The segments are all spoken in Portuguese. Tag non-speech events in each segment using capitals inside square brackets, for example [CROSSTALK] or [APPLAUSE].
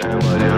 And what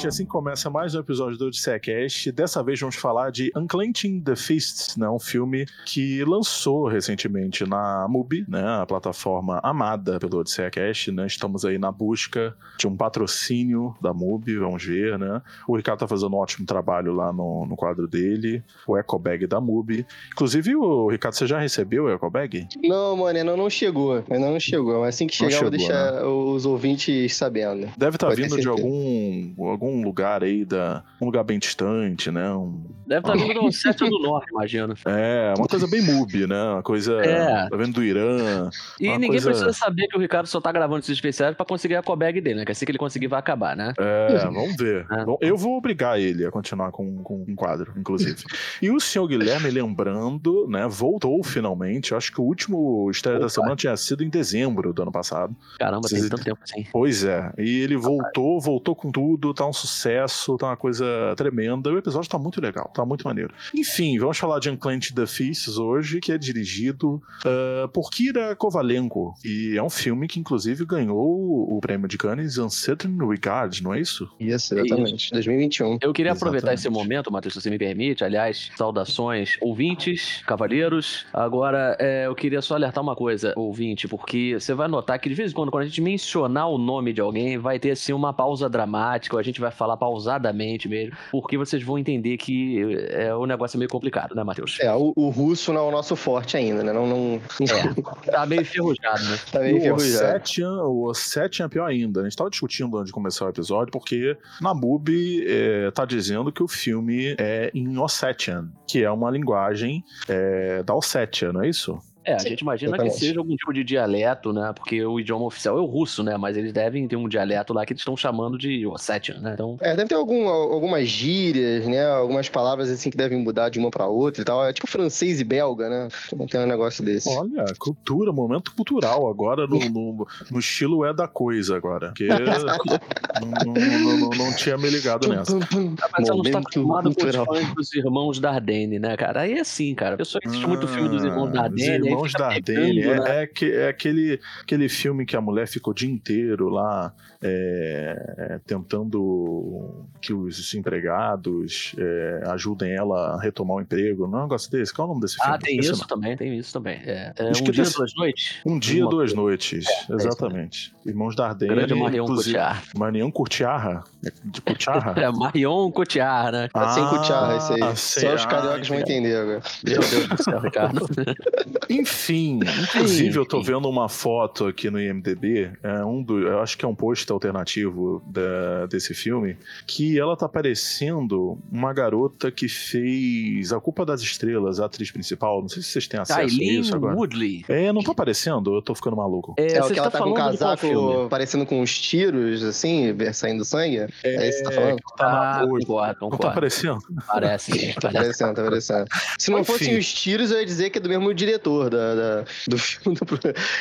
gente, assim começa mais um episódio do Odisseia Cast. Dessa vez vamos falar de Unclenching the Fists, né? Um filme que lançou recentemente na MUBI, né? A plataforma amada pelo Odisseia Cast, né? Estamos aí na busca de um patrocínio da MUBI, vamos ver, né? O Ricardo tá fazendo um ótimo trabalho lá no, no quadro dele, o Ecobag da MUBI. Inclusive, o Ricardo, você já recebeu o Ecobag? Não, mano, ainda não chegou. Ainda não chegou. Mas assim que chegar, eu vou chegou, deixar os ouvintes sabendo. Deve estar ter vindo de certeza. algum, algum lugar aí, da, um lugar bem distante, né? Um, Deve estar vindo do Sete do [LAUGHS] Norte, imagino. É, uma coisa bem MUBI, né? Uma coisa. É. Tá vendo do Irã. E ninguém coisa- precisa saber que o Ricardo só tá gravando esses especiais pra conseguir a cobag dele, né? Que assim que ele conseguir vai acabar, né? É, vamos ver. É. Bom, Eu vou obrigar ele a continuar com, com um quadro, inclusive. e o senhor Guilherme, lembrando, né? Voltou finalmente. Eu acho que o último estreia da Opa. semana tinha sido em dezembro do ano passado. Caramba, tem Vocês- tanto tempo assim. Pois é. E ele voltou, voltou com tudo, tá um sucesso, tá uma coisa tremenda. O episódio tá muito legal, tá muito maneiro. Enfim, vamos falar de Unclench the Fists hoje, que é dirigido ah, por Kira Kovalenko. E é um filme que, inclusive, ganhou o prêmio de Cannes Uncertain Regard, não é isso? Isso, exatamente. 2021. Eu queria aproveitar Exatamente. esse momento, Matheus, se você me permite. Aliás, saudações, ouvintes, cavalheiros. Agora, é, eu queria só alertar uma coisa, ouvinte, porque você vai notar que de vez em quando, quando a gente mencionar o nome de alguém, vai ter assim uma pausa dramática, ou a gente vai falar pausadamente mesmo, porque vocês vão entender que é, o negócio é meio complicado, né, Matheus? É, o, o russo não é o nosso forte ainda, né? Não, não... É, tá meio enferrujado, né? tá meio o enferrujado. O Ossetian é pior ainda. A gente tava discutindo antes de começar o episódio, porque na MUBI é, tá dizendo que o filme é em Ossetian, que é uma linguagem é, da Ossétia, não é isso? É, a Sim, gente imagina exatamente. que seja algum tipo de dialeto, né? Porque o idioma oficial é o russo, né? Mas eles devem ter um dialeto lá que eles estão chamando de Ossetian, né? Então, É, deve ter algum, algumas gírias, né? Algumas palavras assim que devem mudar de uma pra outra e tal. É tipo francês e belga, né? Então tem um negócio desse. Olha, cultura, momento cultural agora no, no, no estilo é da coisa agora. Porque [LAUGHS] não, não- não- não tinha me ligado nessa. mas você não está acostumado com os fãs dos irmãos Dardenne, né, cara? Aí é assim, cara. A pessoa que assiste muito filme dos irmãos Ah, Dardenne, Os aí irmãos fica Dardenne. pegando, né? É, é, que- é aquele, aquele filme que a mulher fica o dia inteiro lá é, é, tentando que os empregados é, ajudem ela a retomar o emprego. Não é um negócio desse? Qual é o nome desse filme? Ah, tem isso não. também, tem isso também. É, é Acho um que dia, desse- duas noites? Um dia, Uma duas noites. Exatamente. Irmãos Dardenne. Grande Marion Cotillard. Marion Cotillard? É De Cotillard? [LAUGHS] É, Marion Cotillard, né? Tá sem Ah, cucharra isso aí. sei. Só os Ah, cariocas vão entender agora. Meu Deus do céu, Ricardo. [LAUGHS] Enfim, inclusive eu tô vendo uma foto aqui no IMDb, é um do, eu acho que é um post alternativo da- desse filme, que ela tá parecendo uma garota que fez A Culpa das Estrelas, a atriz principal. Não sei se vocês têm acesso a isso agora. Woodley. É, não tá parecendo? Eu tô ficando maluco. É, É, o que ela está tá com um casaco parecendo com uns tiros, assim, saindo sangue. É, isso que você tá falando? Tá na Ah, concordo, Não tá aparecendo? Parece, [LAUGHS] Tá parece. parecendo, tá parecendo. Se não Enfim. fossem os tiros, eu ia dizer que é do mesmo diretor da, da- do filme do,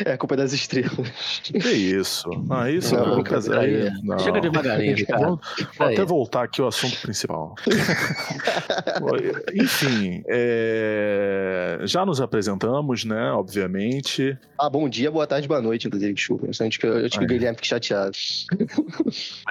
É a Culpa das Estrelas. Que isso? Ah, isso Não, não, não, aí- não. Chega devagarinho, vou Peraí. até voltar aqui ao assunto principal. [LAUGHS] Enfim, é, já nos apresentamos, né? Obviamente. Ah, bom dia, boa tarde, boa noite, inclusive, desculpa. Antes que eu, antes que o. Guilherme fique chateado.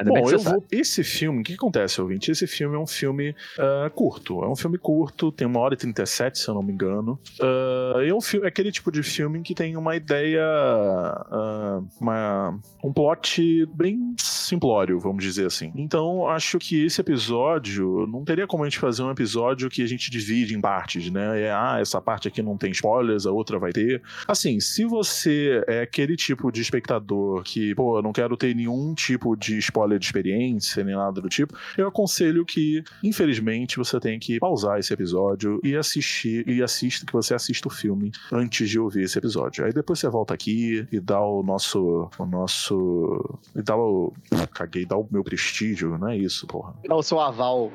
Bom, eu sabe. vou. Esse filme, o que acontece, ouvinte? Esse filme é um filme ah, curto. É um filme curto, tem uma hora e 37, se eu não me engano. Ah, é, um filme, aquele tipo de filme que tem uma ideia. ah, uma, um plot bem simplório, vamos dizer assim. Então, acho que esse episódio não teria como a gente fazer um episódio que a gente divide em partes, né? É, ah, essa parte aqui não tem spoilers, a outra vai ter. Assim, se você é aquele tipo de espectador que, pô, eu não quero ter nenhum tipo de spoiler de experiência, nem nada do tipo, eu aconselho que, infelizmente, você tem que pausar esse episódio e assistir, e assista, que você assista o filme antes de ouvir esse episódio. Aí depois você volta aqui e dá o nosso. O nosso. E dá o. Caguei, dá o meu prestígio, não é isso, porra. Dá o seu aval.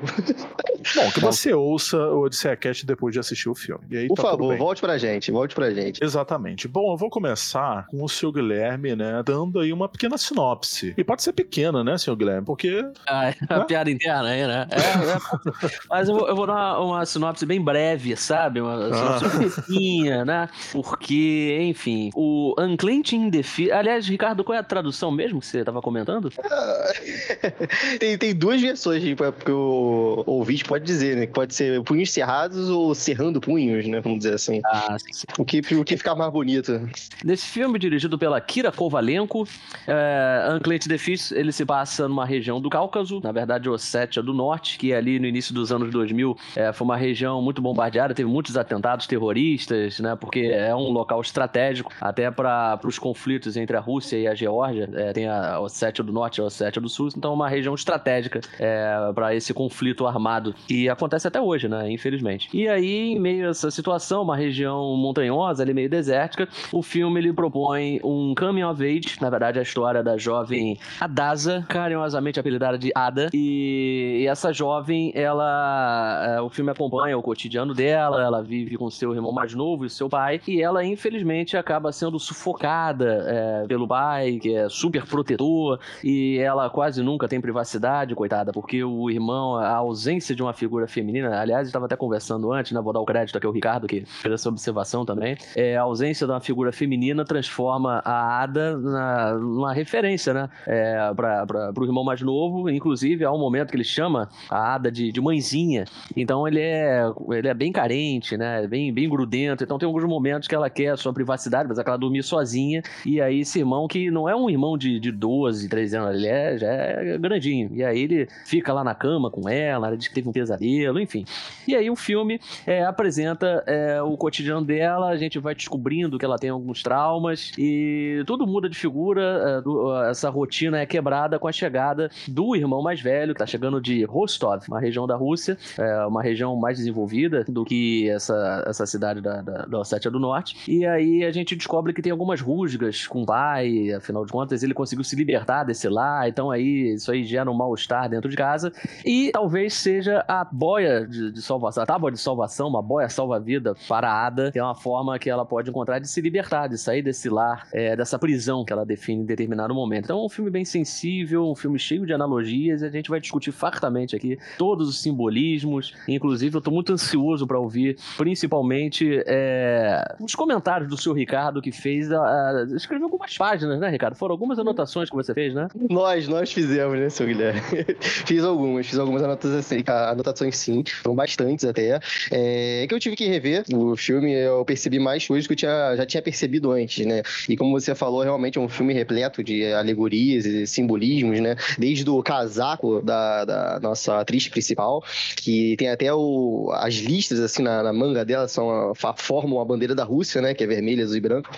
Bom, que você ouça o Odisseia Cast depois de assistir o filme. E aí Por tá tudo favor, bem. volte pra gente, volte pra gente. Exatamente. Bom, eu vou começar com o seu Guilherme, né, dando aí uma pequena sinopse. E pode ser pequena, né, senhor Guilherme? Porque Ah, é a piada interna aí, né? É, é. Mas eu vou, eu vou dar uma, uma sinopse bem breve, sabe? Uma sinopse curtinha, né? Porque, enfim, o Unclenching Fist... Aliás, Ricardo, qual é a tradução mesmo que você tava comentando? [LAUGHS] tem, tem duas versões que o ouvinte pode dizer, né? Que pode ser punhos cerrados ou cerrando punhos, né? Vamos dizer assim. Ah, sim, sim. O que, o que ficar mais bonito. Nesse filme, dirigido pela Kira Kovalenko, é, Unclenching Fist, ele se passa numa região do Cáucaso, na verdade, Ossétia do Norte, que ali no início dos anos 2000 é, foi uma região muito bombardeada, teve muitos atentados terroristas, né? Porque é um local estratégico, até para os conflitos entre a Rússia e a Geórgia. É, tem a Ossétia do Norte e a Ossétia do Sul, então é uma região estratégica é, para esse conflito armado que acontece até hoje, né? Infelizmente. E aí, em meio a essa situação, uma região montanhosa, ali meio desértica, o filme ele propõe um coming of age, na verdade, a história da jovem Adasa, carinhosamente apelidada de Ada. E, e essa jovem, ela. é, o filme acompanha o cotidiano dela, ela vive com seu irmão mais novo e seu pai, e ela, infelizmente, acaba sendo sufocada é, pelo pai, que é super protetor, e ela quase nunca tem privacidade, coitada, porque o irmão, a ausência de uma figura feminina, aliás, estava até conversando antes, né? Vou dar o crédito aqui ao Ricardo, que fez essa observação também. É, a ausência de uma figura feminina transforma a Ada na, numa referência, né? É, para o irmão mais novo, inclusive há um momento que ele chama a Ada de, de mãezinha. Então ele é, ele é bem carente, né? Bem, bem grudento. Então tem alguns momentos que ela quer a sua privacidade, mas ela dormir sozinha. E aí esse irmão, que não é um irmão de, de 12, 13 anos, ele é, já é grandinho. E aí ele fica lá na cama com ela, ela diz que teve um pesadelo, enfim. E aí o filme é, apresenta é, o cotidiano dela, a gente vai descobrindo que ela tem alguns traumas e tudo muda de figura, é, essa rotina é quebrada com a chegada do irmão mais velho, que tá chegando de Rostov, uma região da Rússia, é, uma região mais desenvolvida do que essa, essa cidade da, da, da Ossétia do Norte. E aí a gente descobre que tem algumas rusgas com o pai, afinal de contas ele conseguiu se libertar desse lá, então aí isso aí gera um mal-estar dentro de casa. E talvez seja a boia de, de salvação, a tábua de salvação, uma boia salva-vida para a Ada, que é uma forma que ela pode encontrar de se libertar, de sair desse lar, é, dessa prisão que ela define em determinado momento. Então é um filme bem sensível, um filme cheio de analogias, e a gente vai discutir fartamente aqui todos os simbolismos. Inclusive, eu tô muito ansioso para ouvir, principalmente, é, os comentários do seu Ricardo, que fez. A, a- escreveu algumas páginas, né, Ricardo? Foram algumas anotações que você fez, né? Nós, nós fizemos, né, seu Guilherme? [LAUGHS] fiz algumas, fiz algumas anotações, assim, anotações sim, foram bastantes até. É que eu tive que rever o filme, eu percebi mais coisas que eu tinha, já tinha percebido antes, né? E como você falou, realmente é um filme repleto de alegorias e simbolismos, né? Desde o casaco da, da nossa atriz principal, que tem até o, as listas, assim, na, na manga dela, são formam a bandeira da Rússia, né? Que é vermelha, azul e branco.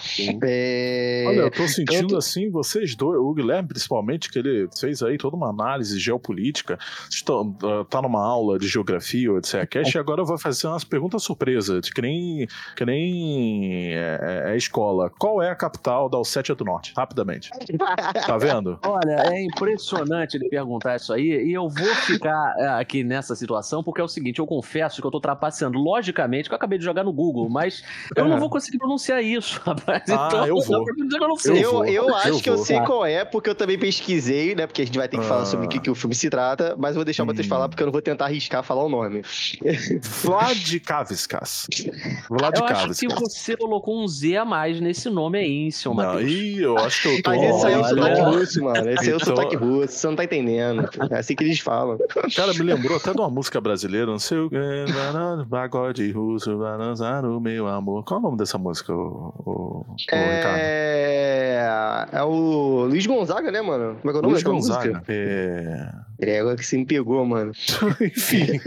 É... Olha, eu tô sentindo tanto- assim, vocês dois, o Guilherme principalmente, que ele fez aí toda uma análise geopolítica, estão, ah, tá numa aula de geografia ou e agora eu vou fazer umas perguntas surpresa, de que nem, que nem é, é escola. Qual é a capital da Ossétia do Norte? Rapidamente. Tá vendo? [LAUGHS] Olha, é impressionante ele perguntar isso aí, e eu vou ficar é, aqui nessa situação, porque é o seguinte, eu confesso que eu tô trapaceando, logicamente, que eu acabei de jogar no Google, mas eu É. não vou conseguir pronunciar isso, [LAUGHS] rapaz. Ah, então, eu vou. eu não sei. Eu, vou, eu acho eu que eu vou. sei qual é, porque eu também pesquisei, né? Porque a gente vai ter que falar Ah. sobre o que, que o filme se trata, mas eu vou deixar vocês Hum. falar, porque eu não vou tentar arriscar falar o nome. [LAUGHS] Vladikavskas. Eu acho que você colocou um Z a mais nesse nome aí, senhor Não, Matheus. ih, eu acho que eu tô. Mas esse aí é o sotaque russo, mano. Esse aí é o sotaque russo, você não tá entendendo. É assim que eles falam. Cara, me lembrou até de uma música brasileira, não sei o que. Pagode [LAUGHS] russo, vai dançar o meu amor. Qual é o nome dessa música, o, o, o Ricardo? É... é o Luiz Gonzaga, né, mano? Como é que é o nome Luiz Gonzaga. música? É... É agora que você me pegou, mano. [LAUGHS] Enfim.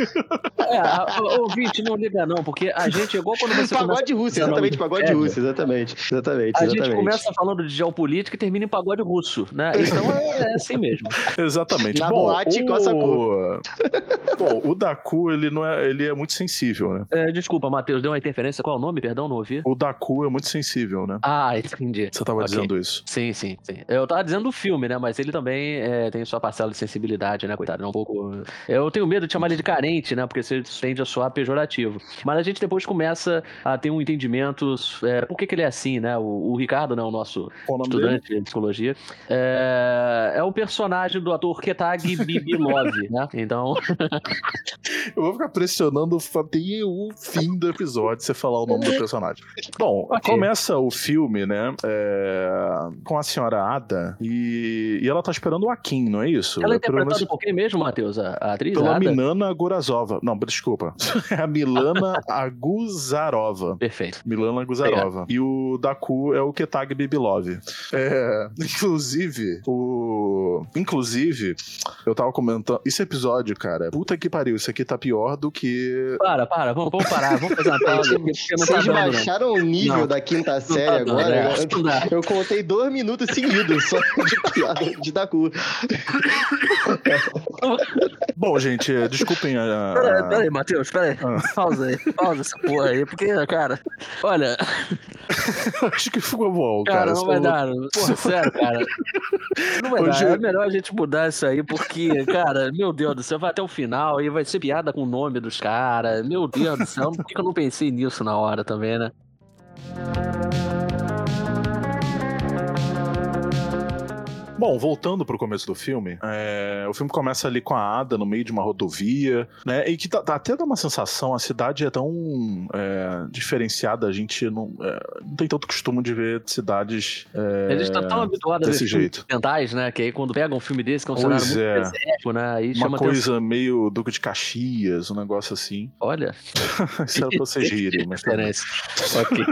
É, a- a- ouvinte, não liga não, porque a gente, igual quando você começa... Pagode russo, exatamente, pagode É, russo, exatamente. Exatamente, A exatamente. gente começa falando de geopolítica e termina em pagode russo, né? Então é, é assim mesmo. [LAUGHS] Exatamente. Na Bom, boate, com essa o... [LAUGHS] Bom, o Daku, ele, não é, ele é muito sensível, né? É, desculpa, Matheus, deu uma interferência. Qual é o nome? Perdão, não ouvi. O Daku é muito sensível, né? Ah, entendi. Você tava Ok. dizendo isso. Sim, sim, sim. Eu tava dizendo do filme, né? Mas ele também é, tem sua parcela de sensibilidade, né, coitado? É um pouco. Eu tenho medo de chamar ele de carente, né? Porque isso tende a soar pejorativo. Mas a gente depois começa a ter um entendimento. É, por que, que ele é assim, né? O, o Ricardo, né? O nosso o nome dele? estudante de psicologia. É, é o personagem do ator Ketag Bibilov, né? Então. [LAUGHS] Eu vou ficar pressionando até o fim do episódio você falar o nome do personagem. Bom, Ok. começa o filme, né? é, com a senhora Ada e, e ela tá esperando o Akin, não é isso? Ela é interpretada por quem mesmo, Matheus? A, a atriz? Pela Ada? Milana Gorazova. Não, desculpa. É [LAUGHS] a Milana Aguzarova. Perfeito. Milana Guzarova. E o Daku é o Ketag Bibilov. É, inclusive, o. Inclusive, eu tava comentando. Esse episódio, cara, puta que pariu, isso aqui tá pior do que. Para, para, vamos, vamos parar, vamos fazer uma [LAUGHS] pausa. Tá Vocês dando, não. baixaram o nível Não. da quinta Não série tá dando, agora? é, Eu- não dá. Eu contei dois minutos seguidos só de piada de Daku. [LAUGHS] Bom, gente, é, desculpem a. Pera, pera aí, Matheus, pera aí. Ah. Pausa aí, pausa essa porra aí, porque, cara, olha, [LAUGHS] Acho que ficou bom, cara, cara. não vai Só- dar. Porra, sério, cara. Não vai Hoje- dar. É melhor a gente mudar isso aí, porque, cara, meu Deus do céu, vai até o final e vai ser piada com o nome dos caras. Meu Deus do céu, por que que eu não pensei nisso na hora também, né? Bom, voltando pro começo do filme, é, o filme começa ali com a Ada no meio de uma rodovia, né? E que tá, tá- até dá uma sensação, a cidade é tão é, diferenciada, a gente não, é, não tem tanto costume de ver cidades. é, A gente tá tão habituado a ver desse jeito. ocidentais, né? Que aí quando pega um filme desse, que é um cenário Pois muito é. desértico, né? Aí uma chama atenção. coisa meio Duque de Caxias, um negócio assim. Olha, [LAUGHS] Isso era pra vocês [LAUGHS] rirem, mas tá ok.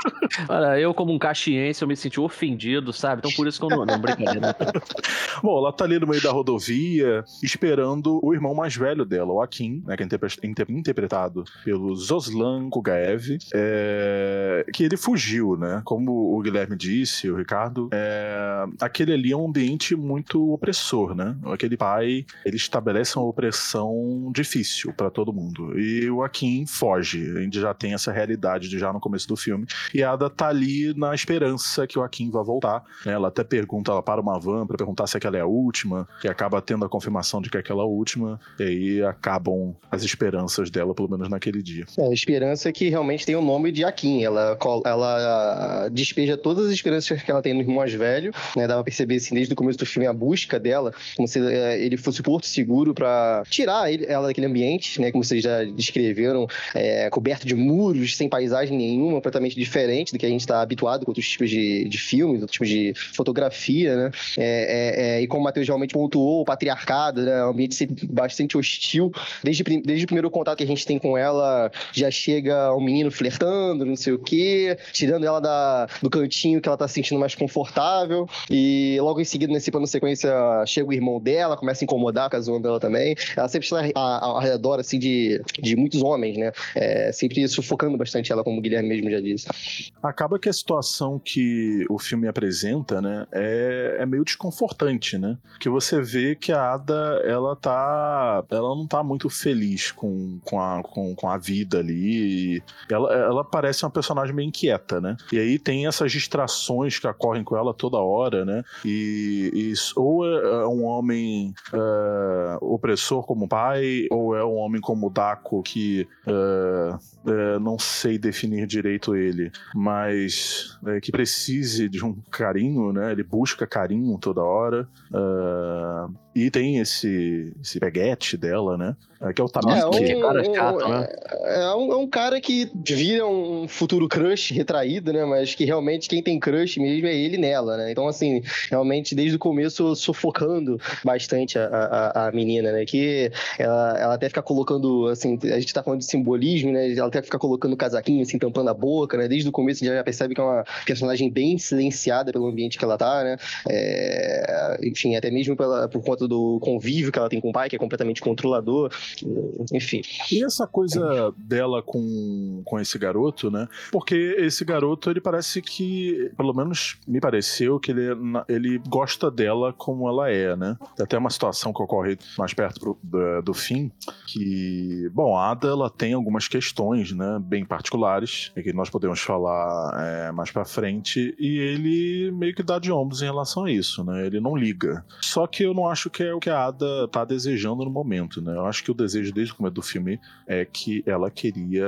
[LAUGHS] Olha, eu como um caxiense, eu me senti ofendido, sabe? Então por isso que eu não... Não, brincadeira. [LAUGHS] Bom, ela tá ali no meio da rodovia, esperando o irmão mais velho dela, o Akin, né, que é inter- interpretado pelo Zoslan Kugaev, é, que ele fugiu, né? Como o Guilherme disse, o Ricardo, é, aquele ali é um ambiente muito opressor, né? Aquele pai, ele estabelece uma opressão difícil pra todo mundo. E o Akin foge. A gente já tem essa realidade de já no começo do filme. E a Ada tá ali na esperança que o Akin vai voltar. né? Ela até pergunta, ela para uma van pra perguntar se aquela é a última, que acaba tendo a confirmação de que é aquela última, e aí acabam as esperanças dela, pelo menos naquele dia. É, a esperança é que realmente tem o nome de Akin. Ela, ela despeja todas as esperanças que ela tem no irmão mais velho, né? Dá pra perceber assim, desde o começo do filme a busca dela, como se é, ele fosse o porto seguro pra tirar ela daquele ambiente, né? Como vocês já descreveram, é, coberto de muros, sem paisagem nenhuma, completamente diferente do que a gente está habituado com outros tipos de, de filmes, outros tipos de fotografia, né? É, é, é, e como o Matheus realmente pontuou, o patriarcado, né? Um ambiente bastante hostil. Desde, desde o primeiro contato que a gente tem com ela, já chega um menino flertando, não sei o quê, tirando ela da, do cantinho que ela tá se sentindo mais confortável. E logo em seguida, nesse plano sequência, chega o irmão dela, começa a incomodar com a zona dela também. Ela sempre está ao redor, assim, de, de muitos homens, né? É, sempre sufocando bastante ela, como o Guilherme mesmo já disse. Acaba que a situação que o filme apresenta, né, é, é meio desconfortante, né? Que você vê que a Ada, ela tá. Ela não tá muito feliz com, com, a, com, com a vida ali. Ela, ela parece uma personagem meio inquieta, né? E aí tem essas distrações que ocorrem com ela toda hora, né? E, e ou é um homem é, opressor como pai, ou é um homem como Daco que é, é, não sei definir direito ele, mas é, que precise de um carinho, né? Ele busca carinho toda hora. ah, e tem esse, esse peguete dela, né? é, Que é o Tamiki. um- cara chato, um- né? É um, é um cara que vira um futuro crush retraído, né? Mas que realmente quem tem crush mesmo é ele nela, né? Então, assim, realmente desde o começo sufocando bastante a, a, a menina, né? Que ela, ela até fica colocando, assim, a gente tá falando de simbolismo, né? Ela até fica colocando o casaquinho, assim, tampando a boca, né? Desde o começo já percebe que é uma personagem bem silenciada pelo ambiente que ela tá, né? É, enfim, até mesmo pela, por conta conta do convívio que ela tem com o pai, que é completamente controlador, enfim. E essa coisa dela com, com esse garoto, né? Porque esse garoto, ele parece que, pelo menos me pareceu, que ele, ele gosta dela como ela é, né? Até uma situação que ocorre mais perto pro, do, do fim, que, bom, a Ada, ela tem algumas questões, né? Bem particulares, que nós podemos falar é, mais pra frente, e ele meio que dá de ombros em relação a isso, né? Ele não liga. Só que eu não acho que é o que a Ada tá desejando no momento, né? Eu acho que o desejo desde o começo do filme é que ela queria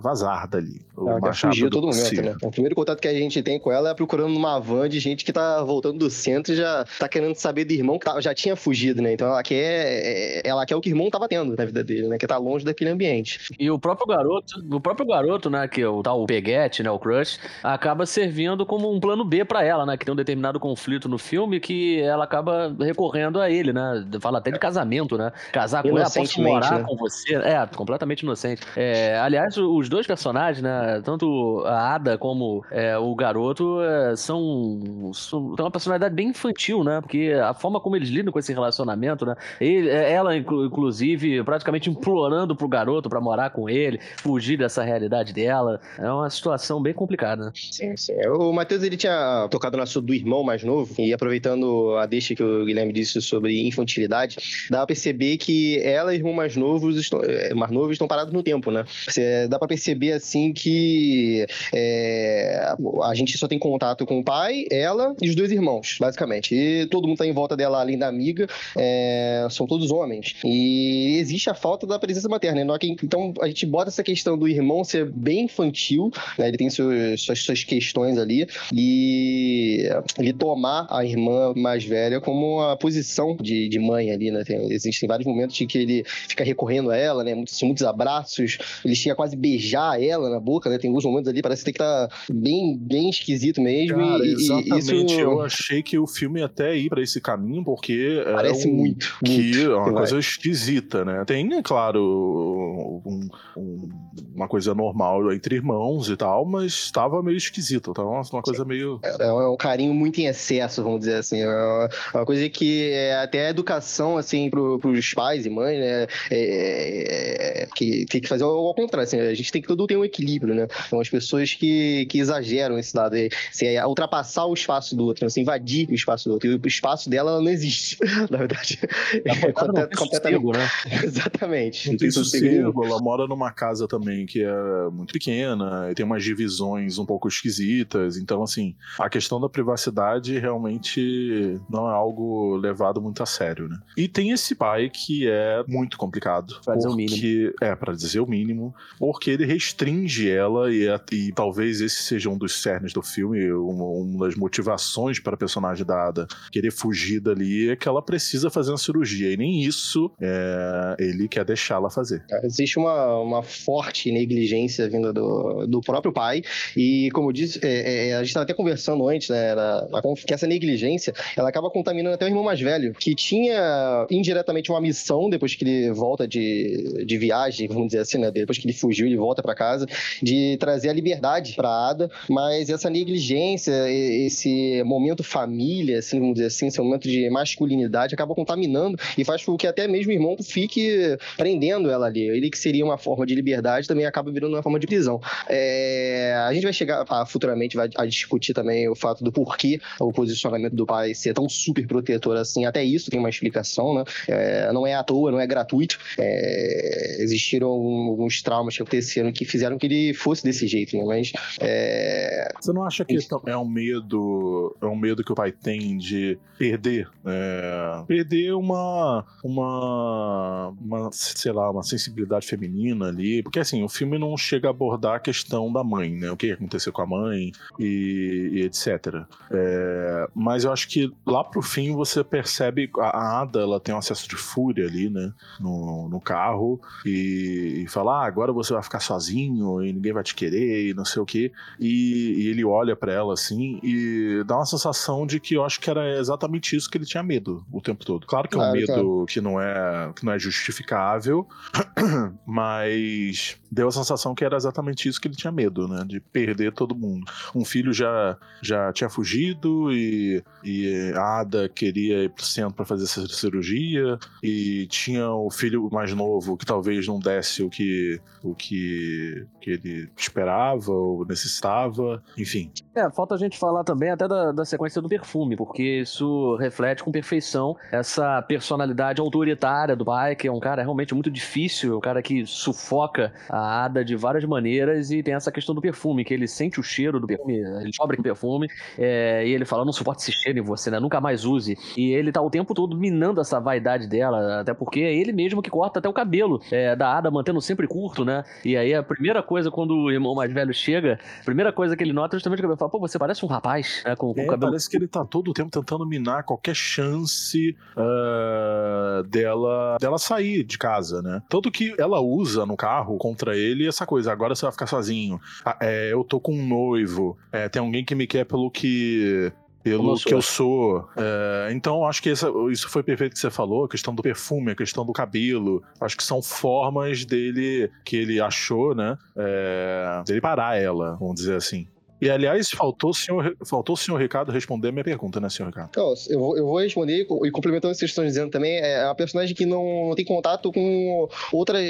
vazar dali. O Ela quer rápido fugir a todo momento, possível. né? O primeiro contato que a gente tem com ela é procurando uma van de gente que tá voltando do centro e já tá querendo saber do irmão que tá- já tinha fugido, né? Então ela quer, é, ela quer o que o irmão tava tendo na vida dele, né? Que tá longe daquele ambiente. E o próprio garoto, o próprio garoto, né, que é o tal Peguete, né, o Crush, acaba servindo como um plano B pra ela, né, que tem um determinado conflito no filme que ela acaba recorrendo a ele, né, fala até de casamento, né, casar com ela, posso morar né? com você, é, completamente inocente. É, aliás, os dois personagens, né, tanto a Ada como é, o garoto, é, são, são têm uma personalidade bem infantil, né, porque a forma como eles lidam com esse relacionamento, né, ele- ela, inclu- inclusive, praticamente implorando pro garoto pra morar com ele, fugir dessa realidade dela. É uma situação bem complicada, né? Sim, sim. O Matheus, ele tinha tocado no assunto do irmão mais novo, e aproveitando a deixa que o Guilherme disse sobre infantilidade, dá pra perceber que ela e o irmão mais novo estão, eh, mais novo estão parados no tempo, né? Você, dá pra perceber, assim, que é, a gente só tem contato com o pai, ela e os dois irmãos, basicamente. E todo mundo tá em volta dela, além da amiga, é, são todos homens. E existe a falta da presença materna. né? Então, a gente bota essa questão do irmão ser bem infantil, né? Ele tem suas, suas questões ali. E ele tomar a irmã mais velha como a posição de, de mãe ali, né? Tem- existem vários momentos em que ele fica recorrendo a ela, né? Muitos, muitos abraços. Ele chega a quase beijar ela na boca, né? Tem alguns momentos ali, parece que tá bem, bem esquisito mesmo. Cara, e, exatamente. isso Eu achei que o filme ia até ir pra esse caminho, porque era parece um- muito. que muito é uma coisa esquisita, né? Tem, é claro, um- um- uma coisa normal entre irmãos e tal, mas estava meio esquisito. Tava uma, uma coisa meio. É um, é um carinho muito em excesso, vamos dizer assim. É uma, é uma coisa que é até a educação, assim, pro, pros pais e mães, né? é- é- que tem que fazer ao, ao contrário. Assim, a gente tem que tudo ter um equilíbrio, né? São as pessoas que, que exageram esse lado. Assim, é ultrapassar o espaço do outro, assim, invadir o espaço do outro. E o espaço dela ela não existe, [LAUGHS] na verdade. Tá É completamente. sossego, né? [LAUGHS] Exatamente. Não tem sossego ela mora numa casa também que é muito pequena, e tem umas divisões um pouco esquisitas. Então, assim, a questão da privacidade realmente não é algo levado muito a sério, né? E tem esse pai que é muito complicado. Pra dizer o porque, É, pra dizer o mínimo. Porque ele restringe ela, e, é- e talvez esse seja um dos cernes do filme, uma, uma das motivações para a personagem da Ada querer fugir dali é que ela precisa fazer uma cirurgia. E nem isso é, ele quer deixá-la fazer. Existe uma, uma forte negligência vinda do, do próprio pai, e como eu disse, é, é, a gente estava até conversando antes, né, era, que essa negligência ela acaba contaminando até o irmão mais velho, que tinha indiretamente uma missão depois que ele volta de, de viagem, vamos dizer assim, né, depois que ele fugiu, ele volta para casa, de trazer a liberdade para Ada, mas essa negligência, esse momento família, assim, vamos dizer assim, esse momento de masculinidade acaba contaminando e faz com que até mesmo o irmão fique prendendo ela ali. Ele que seria uma forma de liberdade também acaba virando uma forma de prisão. É, a gente vai chegar a, futuramente vai, a discutir também o fato do porquê o posicionamento do pai ser tão super protetor assim. Até isso tem uma explicação, né? É, não é à toa, não é gratuito. É, existiram alguns traumas que aconteceram que fizeram que ele fosse desse jeito, né? Mas é, Você não acha que é um medo, é um medo que o pai tem de perder, é, perder uma, uma, uma, sei lá, uma sensibilidade feminina ali? Porque assim, o filme não chega a abordar a questão da mãe, né? O que aconteceu com a mãe e, e etc. É, mas eu acho que lá pro fim você percebe a, a Ada, ela tem um acesso de fúria ali, né? No, no carro e, e fala, ah, agora você vai ficar sozinho e ninguém vai te querer e não sei o que. E, e ele olha pra ela assim e dá uma sensação de que eu acho que era exatamente isso que ele tinha medo o tempo todo. Claro que é um Claro, medo claro. que não é que não é justificável, [CLEARS THROAT] mas deu a sensação que era exatamente isso que ele tinha medo, né? De perder todo mundo. Um filho já já tinha fugido e, e a Ada queria ir pro centro tempo pra fazer essa cirurgia, e tinha o filho mais novo que talvez não desse o que, o que, que ele esperava ou necessitava, enfim. É, falta a gente falar também até da, da sequência do perfume, porque isso reflete com perfeição essa personalidade autoritária do pai, que é um cara realmente muito difícil, um cara que sufoca a Ada de várias maneiras e tem essa questão do perfume, que ele sente o cheiro do perfume, ele descobre que perfume, é, e ele fala, não suporto esse cheiro em você, né, nunca mais use. E ele tá o tempo todo minando essa vaidade dela, até porque é ele mesmo que corta até o cabelo é, da Ada, mantendo sempre curto, né, e aí a primeira coisa quando o irmão mais velho chega, a primeira coisa que ele nota é justamente o cabelo, fala, pô, você parece um rapaz, né, com, com É, cabelo parece que ele tá todo o tempo tentando minar qualquer chance ah, dela, dela sair de casa, né? Tanto que ela usa no carro contra ele essa coisa, agora você vai ficar sozinho. Ah, é, eu tô com um noivo, é, tem alguém que me quer pelo que. Pelo que eu sou. É, então, acho que essa- isso foi perfeito que você falou, a questão do perfume, a questão do cabelo. Acho que são formas dele, que ele achou, né? É, dele parar ela, vamos dizer assim. E, aliás, faltou o senhor, faltou o senhor Ricardo responder a minha pergunta, né, senhor Ricardo? Então, eu vou, eu vou responder e complementando o que vocês estão dizendo também, é uma personagem que não, não tem contato com outras,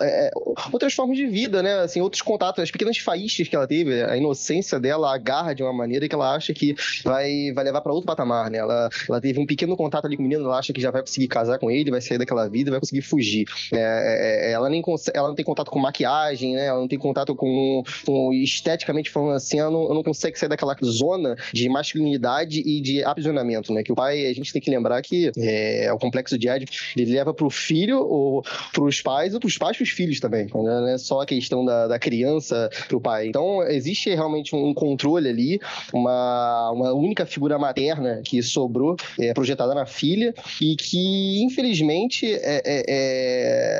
é, outras formas de vida, né? Assim, outros contatos, as pequenas faíscas que ela teve, a inocência dela agarra de uma maneira que ela acha que vai, vai levar para outro patamar, né? Ela, ela teve um pequeno contato ali com o menino, ela acha que já vai conseguir casar com ele, vai sair daquela vida, vai conseguir fugir. É, é, ela, nem ela não tem contato com maquiagem, né? Ela não tem contato com, com esteticamente falando assim, ela não, ela não consegue sair daquela zona de masculinidade e de aprisionamento, né? Que o pai, a gente tem que lembrar que é, o complexo de Édipo, ele leva pro filho, ou pros pais, ou pros pais pros filhos também. né? Não é só a questão da, da criança pro pai. Então, existe realmente um controle ali, uma, uma única figura materna que sobrou, é, projetada na filha, e que, infelizmente, é, é-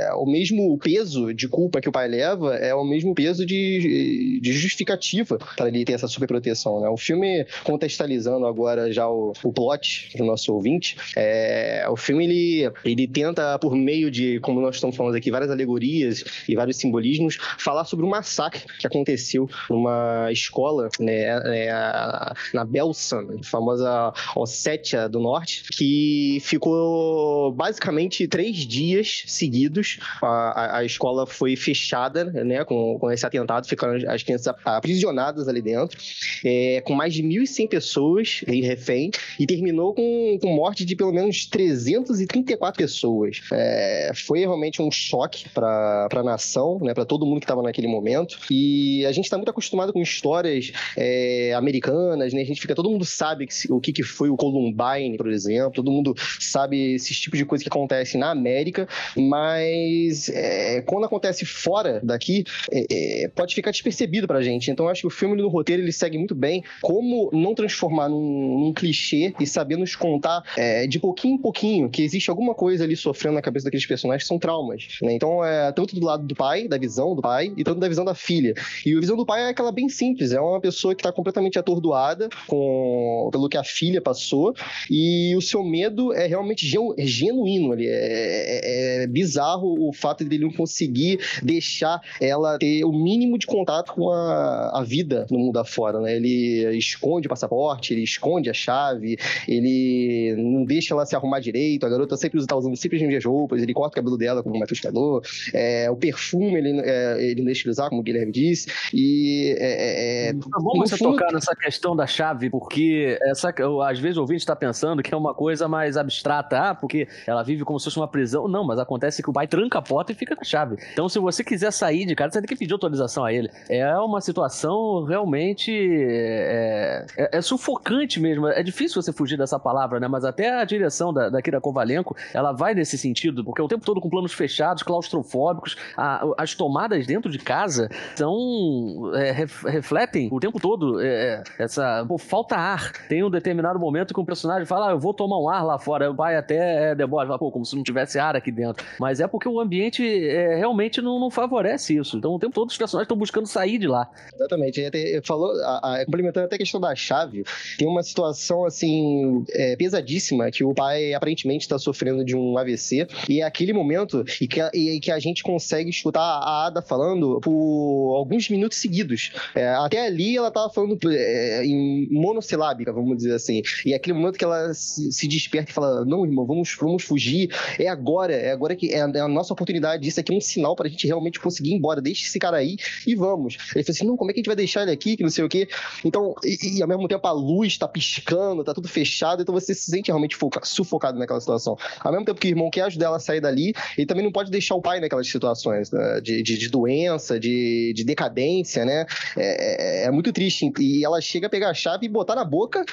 é o mesmo peso de culpa que o pai leva, é o mesmo peso de, de justificativa para ele ter essa superproteção, né? O filme, contextualizando agora já o, o plot do nosso ouvinte, é, o filme, ele, ele tenta, por meio de, como nós estamos falando aqui, várias alegorias e vários simbolismos, falar sobre um massacre que aconteceu numa escola, né, é, a- na Belsan, famosa Ossétia do Norte, que ficou basicamente três dias seguidos. A, a- a escola foi fechada, né, com, com esse atentado, ficaram as crianças aprisionadas ali dentro, é, com mais de 1.100 pessoas em refém, e terminou com, com morte de pelo menos 334 pessoas. É, foi realmente um choque para a nação, né, para todo mundo que estava naquele momento. E a gente está muito acostumado com histórias é, americanas, né? A gente fica, todo mundo sabe que o que, que foi o Columbine, por exemplo, todo mundo sabe esses tipos de coisas que acontecem na América, mas é, quando acontece fora daqui, é, é, pode ficar despercebido pra gente. Então acho que o filme no roteiro ele segue muito bem como não transformar num, num clichê e saber nos contar é, de pouquinho em pouquinho que existe alguma coisa ali sofrendo na cabeça daqueles personagens que são traumas. né? Então é tanto do lado do pai, da visão do pai, e tanto da visão da filha. E a visão do pai é aquela bem simples, é uma pessoa que tá completamente atordoada com pelo que a filha passou, e o seu medo é realmente é genuíno ali. É, é- é bizarro o fato dele não conseguir deixar ela ter o mínimo de contato com a, a vida no mundo afora, né? Ele esconde o passaporte, ele esconde a chave, ele não deixa ela se arrumar direito, a garota sempre tá usando sempre as mesmas roupas, ele corta o cabelo dela como um matuscador, é, o perfume ele, é, ele não deixa ele usar, como o Guilherme disse, e é, é, é, É você fundo- tocar nessa questão da chave, porque essa, às vezes o ouvinte está pensando que é uma coisa mais abstrata, ah, porque ela vive como se fosse uma prisão. Não, mas acontece que o pai tranca a porta e fica com a chave. Então, se você quiser sair de casa, você tem que pedir autorização a ele. É uma situação realmente. É, é- é sufocante mesmo. É difícil você fugir dessa palavra, né? Mas até a direção da, da Kira Kovalenko, ela vai nesse sentido, porque é o tempo todo com planos fechados, claustrofóbicos, a- as tomadas dentro de casa são é, ref- refletem o tempo todo é, essa pô, falta ar. Tem um determinado momento que um personagem fala, ah, eu vou tomar um ar lá fora. O pai até é fala, pô, como se não tivesse ar aqui dentro. Mas é porque o ambiente ambiente é, realmente não, não favorece isso. Então o tempo todo os personagens estão buscando sair de lá. Exatamente. E até- falou, a- a- complementando até a questão da chave, tem uma situação assim é, pesadíssima que o pai aparentemente está sofrendo de um AVC e é aquele momento e que, a, e que a gente consegue escutar a Ada falando por alguns minutos seguidos. É, até ali ela tava falando é, em monossilábica, vamos dizer assim. E é aquele momento que ela se, se desperta e fala: Não, irmão, vamos, vamos fugir. É agora, é agora que é a, é a nossa oportunidade. Isso aqui é um sinal pra gente realmente conseguir ir embora. Deixa esse cara aí e vamos. Ele falou assim: não, como é que a gente vai deixar ele aqui? Que não sei o quê. Então, e, e ao mesmo tempo a luz tá piscando, tá tudo fechado, então você se sente realmente foca- sufocado naquela situação. Ao mesmo tempo que o irmão quer ajudar ela a sair dali, ele também não pode deixar o pai naquelas situações né, de, de, de doença, de, de decadência, né? É, é- é muito triste. E ela chega a pegar a chave e botar na boca,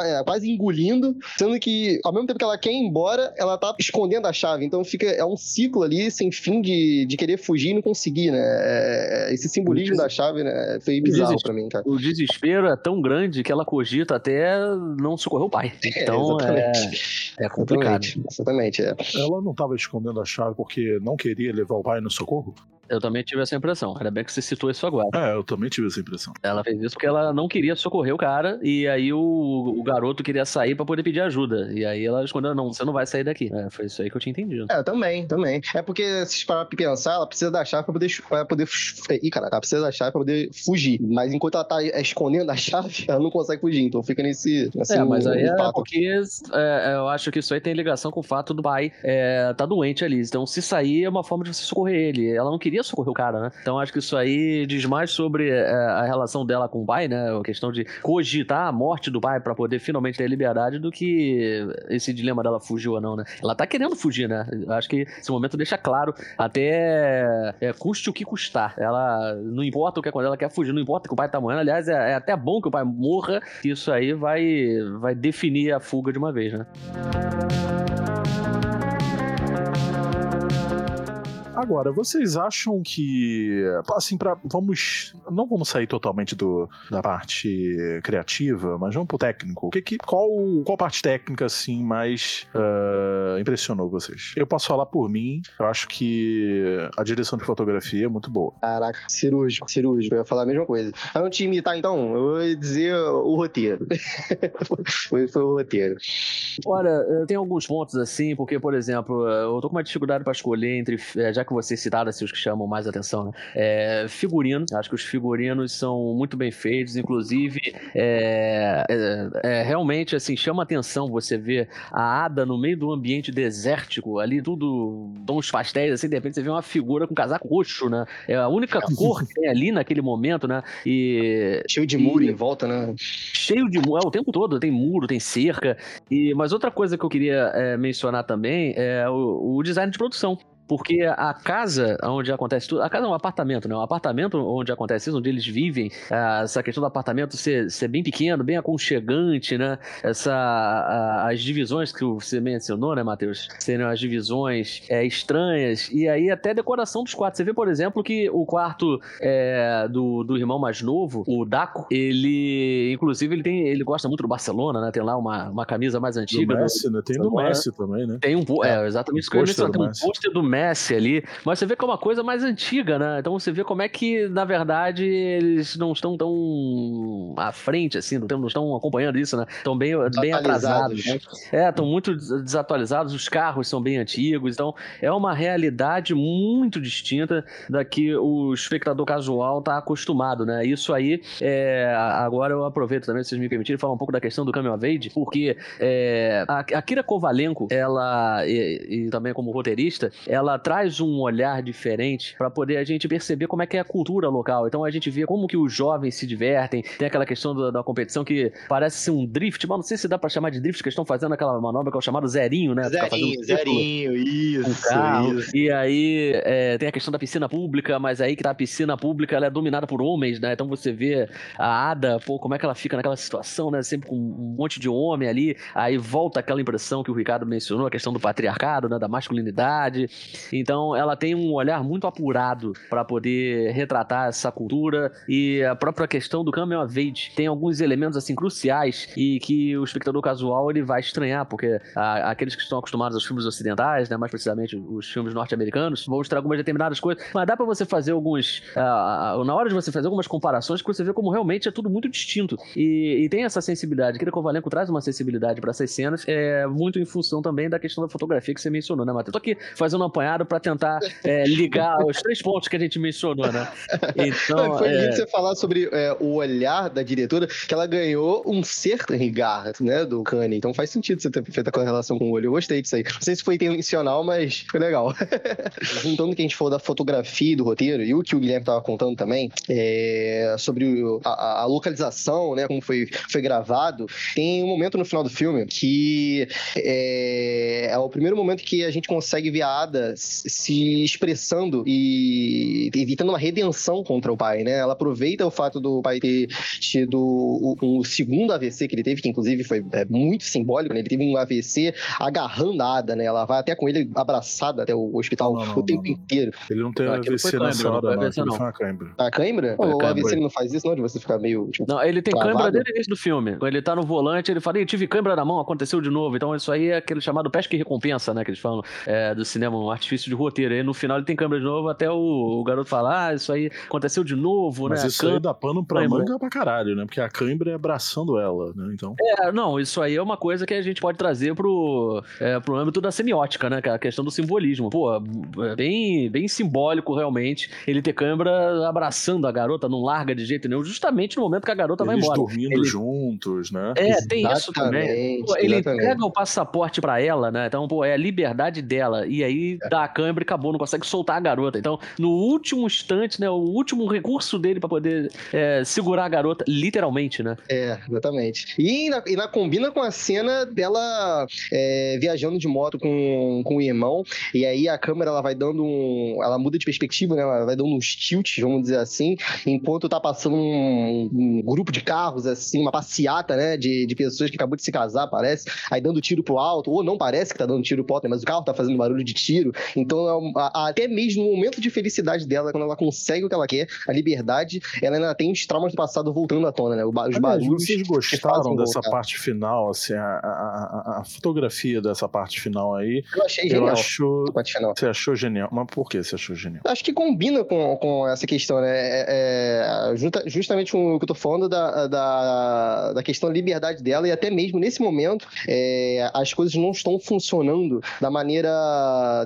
é, quase engolindo, sendo que ao mesmo tempo que ela quer ir embora, ela tá escondendo a chave. Então fica é um ciclo ali sem fim de, de querer fugir e não conseguir, né? É- esse simbolismo da chave, né? Foi bizarro Pra mim, cara. O desespero é tão grande que ela cogita até não socorrer o pai. [LAUGHS] Então é, exatamente. é complicado. Exatamente, exatamente. É. Ela não tava escondendo a chave porque não queria levar o pai no socorro? Eu também tive essa impressão. Ainda bem que você citou isso agora. É, eu também tive essa impressão. Ela fez isso porque ela não queria socorrer o cara e aí o, o garoto queria sair pra poder pedir ajuda. E aí ela escondeu, não, você não vai sair daqui. É, foi isso aí que eu tinha entendido. É, também, também. É porque, se parar pra pensar, ela precisa da chave pra poder. Pra poder ih, cara, ela precisa da chave pra poder fugir. Mas enquanto ela tá escondendo a [LAUGHS] chave, ela não consegue fugir. Então fica nesse. nesse É, mas aí é porque é, eu acho que isso aí tem ligação com o fato do pai é, tá doente ali. Então, se sair é uma forma de você socorrer ele. Ela não queria socorrer o cara, né? Então, acho que isso aí diz mais sobre é, a relação dela com o pai, né? A questão de cogitar a morte do pai pra poder finalmente ter liberdade do que esse dilema dela fugiu ou não, né? Ela tá querendo fugir, né? Acho que esse momento deixa claro, até é, custe o que custar. Ela não importa o que é quando ela quer fugir, não importa que o pai tá morrendo. Aliás, é, é até bom que o pai morra, isso aí vai, vai definir a fuga de uma vez, né? Agora, vocês acham que. Assim, pra, vamos. Não vamos sair totalmente do, da parte criativa, mas vamos pro técnico. O que, que, qual, qual parte técnica, assim, mais ah, impressionou vocês? Eu posso falar por mim, eu acho que a direção de fotografia é muito boa. Caraca, cirúrgico, cirúrgico. Eu ia falar a mesma coisa. Pra não te imitar, então, eu vou dizer o roteiro. [LAUGHS] foi, foi o roteiro. Olha, tem alguns pontos assim, porque, por exemplo, eu tô com uma dificuldade pra escolher entre, eh, já que vocês citaram assim, os que chamam mais atenção, né? É, figurino, acho que os figurinos são muito bem feitos, inclusive, é, é- é, realmente, assim, chama atenção você ver a Ada no meio do ambiente desértico, ali tudo, tons pastéis, assim, de repente você vê uma figura com casaco roxo, né? É a única [LAUGHS] cor que tem ali naquele momento, né? E Cheio de muro em volta, né? cheio de muro, é, o tempo todo tem muro, tem cerca. E mas outra coisa que eu queria é, mencionar também é o, o design de produção. Porque a casa onde acontece tudo. A casa é um apartamento, né? Um apartamento onde acontece isso, onde eles vivem. ah, Essa questão do apartamento ser, ser bem pequeno, bem aconchegante, né? Essa, a- as divisões que você mencionou, né, Matheus? Serem as divisões é, estranhas. E aí até a decoração dos quartos. Você vê, por exemplo, que o quarto é, do, do irmão mais novo, o Daco, ele, inclusive, ele tem, ele gosta muito do Barcelona, né? Tem lá uma, uma camisa mais Do antiga. do- Messi, né? Tem do Messi também, né? tem um, po- é, exatamente isso que eu do Tem um pôster do Messi ali, mas você vê que é uma coisa mais antiga, né? Então você vê como é que, na verdade, eles não estão tão à frente, assim, não, tão- não estão acompanhando isso, né? Estão bem, bem atrasados. né? É, estão muito des- desatualizados, os carros são bem antigos, então é uma realidade muito distinta da que o espectador casual está acostumado, né? Isso aí, é, agora eu aproveito também, se vocês me permitirem, falar um pouco da questão do of Age, porque é, a a Kira Kovalenko, ela, e, e também como roteirista, ela traz um olhar diferente para poder a gente perceber como é que é a cultura local. Então a gente vê como que os jovens se divertem, tem aquela questão da, da competição que parece ser um drift, mas não sei se dá para chamar de drift, que eles estão fazendo aquela manobra que é o chamado zerinho, né? Zerinho, um zerinho, isso, isso. E aí é, tem a questão da piscina pública, mas aí que tá a piscina pública ela é dominada por homens, né? Então você vê a Ada, pô, como é que ela fica naquela situação, né? Sempre com um monte de homem ali. Aí volta aquela impressão que o Ricardo mencionou, a questão do patriarcado, né? Da masculinidade. Então ela tem um olhar muito apurado para poder retratar essa cultura e a própria questão do coming of age tem alguns elementos assim cruciais e que o espectador casual ele vai estranhar, porque a- aqueles que estão acostumados aos filmes ocidentais, né, mais precisamente os filmes norte-americanos, vão mostrar algumas determinadas coisas, mas dá pra você fazer alguns ah, na hora de você fazer algumas comparações que você vê como realmente é tudo muito distinto e, e tem essa sensibilidade. Kira Kovalenko traz uma sensibilidade pra essas cenas, é muito em função também da questão da fotografia que você mencionou, né, Matheus? Tô aqui fazendo um apanhado pra tentar é, ligar os três pontos que a gente mencionou, né? [LAUGHS] Então, Foi é, lindo você falar sobre é, o olhar da diretora, que ela ganhou um certo regard, né, do Kanye. Então faz sentido você ter feito a correlação com o olho. Eu gostei disso aí. Não sei se foi intencional, mas foi legal. [LAUGHS] Juntando o que a gente falou da fotografia e do roteiro, e o que o Guilherme tava contando também, é, sobre o- a, a localização, né, como foi, foi gravado, tem um momento no final do filme que é, é o primeiro momento que a gente consegue ver a Ada se expressando e evitando uma redenção contra o pai, né? Ela aproveita o fato do pai ter tido o, o segundo AVC que ele teve, que inclusive foi é, muito simbólico, né? Ele teve um AVC agarrando a Ada, né? Ela vai até com ele abraçada até o hospital Não, não, o tempo não, inteiro. Ele não tem aquilo AVC nessa cãibra, não. AVC, não. foi uma cãibra. A cãibra? o cãibra. AVC ele não faz isso, não? De você ficar meio. Tipo, Não, ele tem Travado? câimbra desde o início do filme. Quando ele tá no volante, ele fala, "Ih, tive câimbra na mão, aconteceu de novo. Então isso aí é aquele chamado pesca e recompensa, né? Que eles falam é, do cinema, artifício de roteiro. Aí no final ele tem câimbra de novo, até o, o garoto fala, ah, isso aí aconteceu de novo, Mas né? isso aí Câimbra- dá pano pra Cãibra. manga pra caralho, né? Porque a cãibra é abraçando ela, né? Então. É, não, isso aí é uma coisa que a gente pode trazer pro, é, pro âmbito da semiótica, né? Que é a questão do simbolismo. Pô, é bem, bem simbólico realmente ele ter câimbra abraçando a garota, não larga de jeito nenhum, justamente no momento que a garota vai Eles embora. dormindo Ele- juntos, né? É, tem isso também. Exatamente, Pô, ele exatamente. entrega o passaporte pra ela, né? Então, pô, é a liberdade dela. E aí dá a câimbra e acabou, não consegue soltar a garota. Então, no último instante, né? O último recurso dele pra poder é, segurar a garota, literalmente, né? É, exatamente. E ainda, ainda combina com a cena dela é, viajando de moto com, com o irmão, e aí a câmera ela vai dando um. Ela muda de perspectiva, né? Ela vai dando uns tilts, vamos dizer assim, enquanto tá passando um, um grupo de carros, assim, uma passeata, né? De, de pessoas que acabou de se casar, parece, aí dando tiro pro alto, ou não parece que tá dando tiro pro alto, né, mas o carro tá fazendo barulho de tiro. Então, é a- a- até mesmo no momento de felicidade dela, quando ela consegue o que ela quer, a liberdade, ela ainda tem os traumas do passado voltando à tona, né? Os Aliás, barulhos. vocês que gostaram dessa voltar. parte final, assim, a, a- a- fotografia dessa parte final aí? Eu achei Eu genial. acho. a parte final. Você achou genial? Mas por que você achou genial? Acho que combina com, com essa questão, né? É, é, justa- justamente com o que eu tô falando da, da, da questão da liberdade dela, e até mesmo nesse momento é, as coisas não estão funcionando da maneira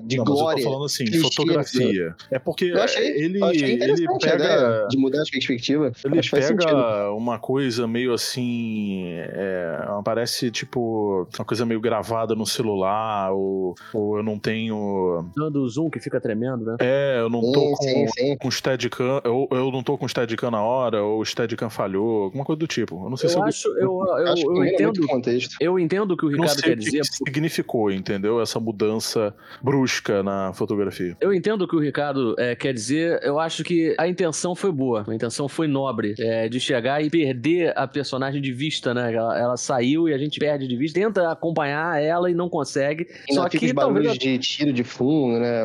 de não, mas eu tô falando assim, clichê, fotografia. É porque Eu achei- ele, Eu achei ele interessante a ideia pega. de mudar de perspectiva. Ele Acho pega uma coisa meio assim. É, parece tipo uma coisa meio gravada no celular, ou, ou eu não tenho. Dando o zoom que fica tremendo, né? É, eu não tô Sim, com, sim, sim. com Steadicam, ou eu não tô com Steadicam na hora, ou o Steadicam falhou, alguma coisa do tipo. Eu não sei se Eu eu, acho, eu, eu, Acho eu combina muito entendo. o. Eu entendo o que o não Ricardo sei quer o que dizer. que significou, entendeu? Essa mudança brusca na fotografia. Eu entendo o que o Ricardo é, quer dizer. Eu acho que a intenção foi boa, a intenção foi nobre é, de chegar e perder a personagem de vista, né? Ela, ela saiu e a gente perde de vista, tenta acompanhar ela e não consegue. Ainda Só fica que os barulhos talvez de tiro de fundo, né?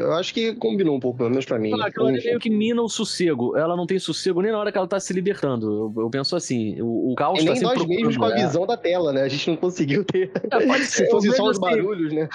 Eu acho que combinou um pouco, pelo menos pra mim. Ah, Enfim. meio que mina o sossego. Ela não tem sossego nem na hora que ela tá se libertando. Eu, eu penso assim, o, o caos E tá nem nós mesmos com a procurando, é. visão da tela, né? A gente não conseguiu ter. É, pode [LAUGHS] ser, Se fosse só os assim, barulhos, né?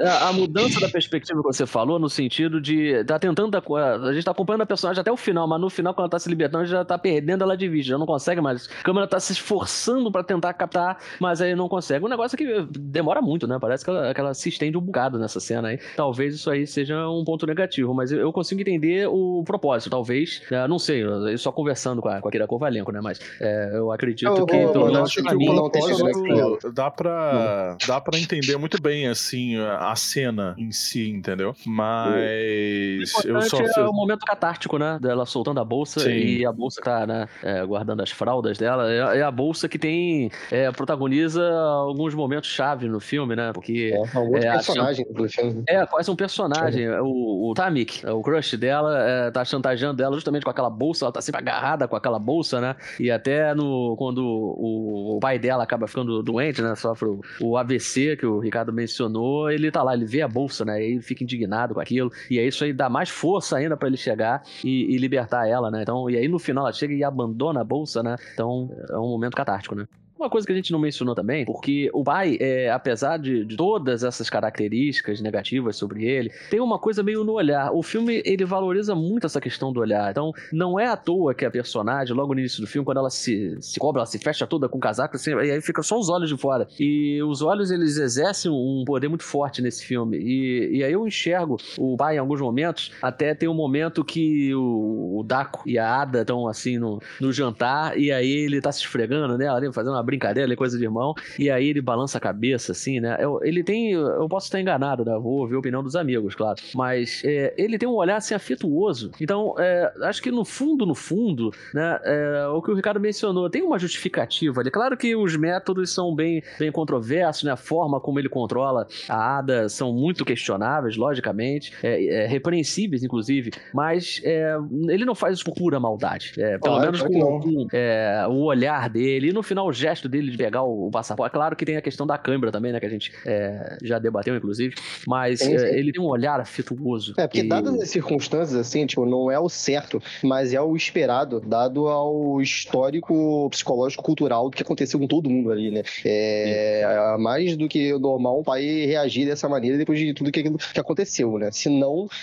a, a mudança da perspectiva que você falou, no sentido de tá tentando. A gente tá acompanhando a personagem até o final, mas no final, quando ela tá se libertando, já tá perdendo ela de vista, já não consegue mais. A câmera tá se esforçando pra tentar captar, mas aí não consegue. Um negócio que demora muito, né? Parece que ela, que ela se estende um bocado nessa cena aí. Talvez isso aí seja um ponto negativo, mas eu, consigo entender o propósito. Talvez, é, não sei, eu só conversando com a, com a Kira Kovalenko, né? Mas é, eu acredito Eu- que. eu- pelo eu menos acho que o mim, tem propósito dá pra, dá pra entender muito bem, assim, a cena em si, entendeu? Mas O eu só é o momento catártico, né? Dela soltando a bolsa Sim. e a bolsa tá, né? é, guardando as fraldas dela. É, é a bolsa que tem. é, protagoniza alguns momentos chave no filme, né? Porque. É, outro É, personagem do filme. É, quase um personagem. O, o Tamik, o crush dela, é, tá chantageando ela justamente com aquela bolsa. Ela tá sempre agarrada com aquela bolsa, né? E até no, quando o, o pai dela acaba ficando doente, né? Sofre o, o AVC que o Ricardo mencionou. Ele tá lá, ele vê a bolsa bolsa, né? E ele fica indignado com aquilo. E aí isso aí dá mais força ainda pra ele chegar e, e libertar ela, né? Então, e aí no final ela chega e abandona a bolsa, né? Então é um momento catártico, né? Uma coisa que a gente não mencionou também, porque o pai, é, apesar de, de todas essas características negativas sobre ele, tem uma coisa meio no olhar. O filme, ele valoriza muito essa questão do olhar. Então, não é à toa que a personagem, logo no início do filme, quando ela se, se cobra, ela se fecha toda com o casaco, assim, e aí fica só os olhos de fora. E os olhos, eles exercem um poder muito forte nesse filme. E, e aí eu enxergo o pai em alguns momentos, até tem um momento que o, o Daco e a Ada estão assim no, no jantar, e aí ele tá se esfregando né, fazendo uma brincadeira, coisa de irmão, e aí ele balança a cabeça, assim, né? Eu- ele tem. Eu posso estar enganado, né? Vou ouvir a opinião dos amigos, claro. Mas é, ele tem um olhar assim afetuoso. Então, é, acho que no fundo, no fundo, né? é, o que o Ricardo mencionou, tem uma justificativa ali. Claro que os métodos são bem, bem controversos, né? A forma como ele controla a Ada são muito questionáveis, logicamente, é, é, repreensíveis, inclusive, mas é, ele não faz isso por pura maldade. É, pelo Claro, menos com, com, é, o olhar dele e no final o gesto dele de pegar o, o passaporte. É claro que tem a questão da câmera também, né? Que a gente é, já debateu, inclusive, mas Sim, é, sim. ele tem um olhar afetuoso. É, porque e- dadas as circunstâncias, assim, tipo, não é o certo, mas é o esperado, dado ao histórico psicológico cultural do que aconteceu com todo mundo ali, né? É, mais do que normal um pai reagir dessa maneira depois de tudo que, que aconteceu, né?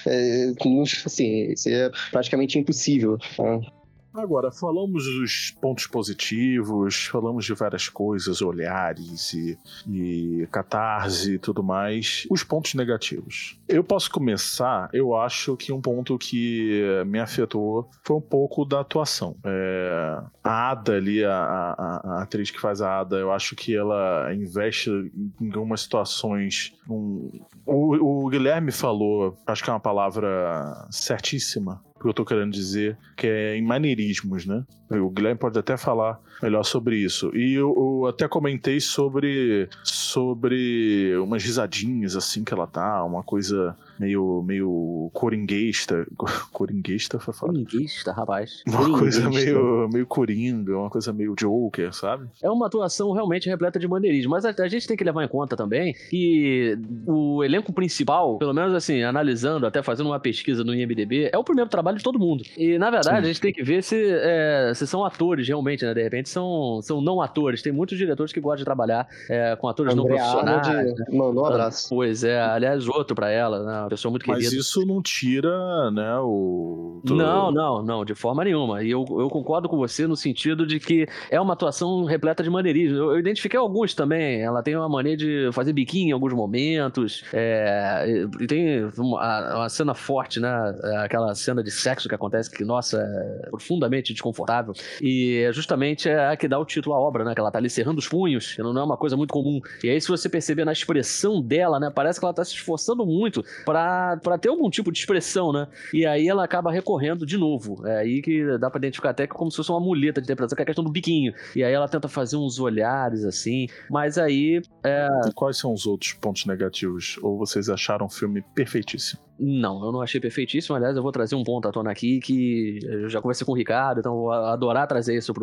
É, não- assim, isso é praticamente impossível. né? Agora, falamos dos pontos positivos, falamos de várias coisas, olhares e, e catarse e tudo mais. Os pontos negativos. Eu posso começar, eu acho que um ponto que me afetou foi um pouco da atuação. É, a Ada ali, a, a- a atriz que faz a Ada, eu acho que ela investe em algumas situações. um- o, o Guilherme falou, acho que é uma palavra certíssima, que eu tô querendo dizer, que é em maneirismos, né? O Guilherme pode até falar melhor sobre isso. E eu, eu até comentei sobre sobre umas risadinhas assim que ela tá, uma coisa meio meio coringuesta, [LAUGHS] coringuesta foi foda. Coringuista, rapaz. Uma coisa Coringuista. meio meio coringa, uma coisa meio Joker, sabe? É uma atuação realmente repleta de maneirismo, mas a, a gente tem que levar em conta também que o elenco principal, pelo menos assim, analisando, até fazendo uma pesquisa no IMDB, é o primeiro trabalho de todo mundo. E na verdade, Sim. a gente tem que ver se, é, se são atores realmente, né? De repente são, são não atores. Tem muitos diretores que gostam de trabalhar é, com atores não André profissionais. Arnold mandou um abraço. Pois é, aliás, outro pra ela, né? Pessoa muito Mas querida. isso não tira, né, o Não, não, não, de forma nenhuma. E eu, eu concordo com você no sentido de que é uma atuação repleta de maneirismo. Eu, eu identifiquei alguns também. Ela tem uma maneira de fazer biquinho em alguns momentos. É, e tem uma, uma cena forte, né? É Aquela cena de sexo que acontece que, nossa, é profundamente desconfortável. E é justamente a que dá o título à obra, né? Que ela tá ali cerrando os punhos, que não é uma coisa muito comum. E aí, se você perceber na expressão dela, né? Parece que ela tá se esforçando muito pra pra ter algum tipo de expressão, né? E aí ela acaba recorrendo de novo. É aí que dá pra identificar até que como se fosse uma muleta de interpretação, que é a questão do biquinho. E aí ela tenta fazer uns olhares assim, mas aí E Quais são os outros pontos negativos? Ou vocês acharam o filme perfeitíssimo? Não, eu não achei perfeitíssimo. Aliás, eu vou trazer um ponto à tona aqui que eu já conversei com o Ricardo, então vou adorar trazer isso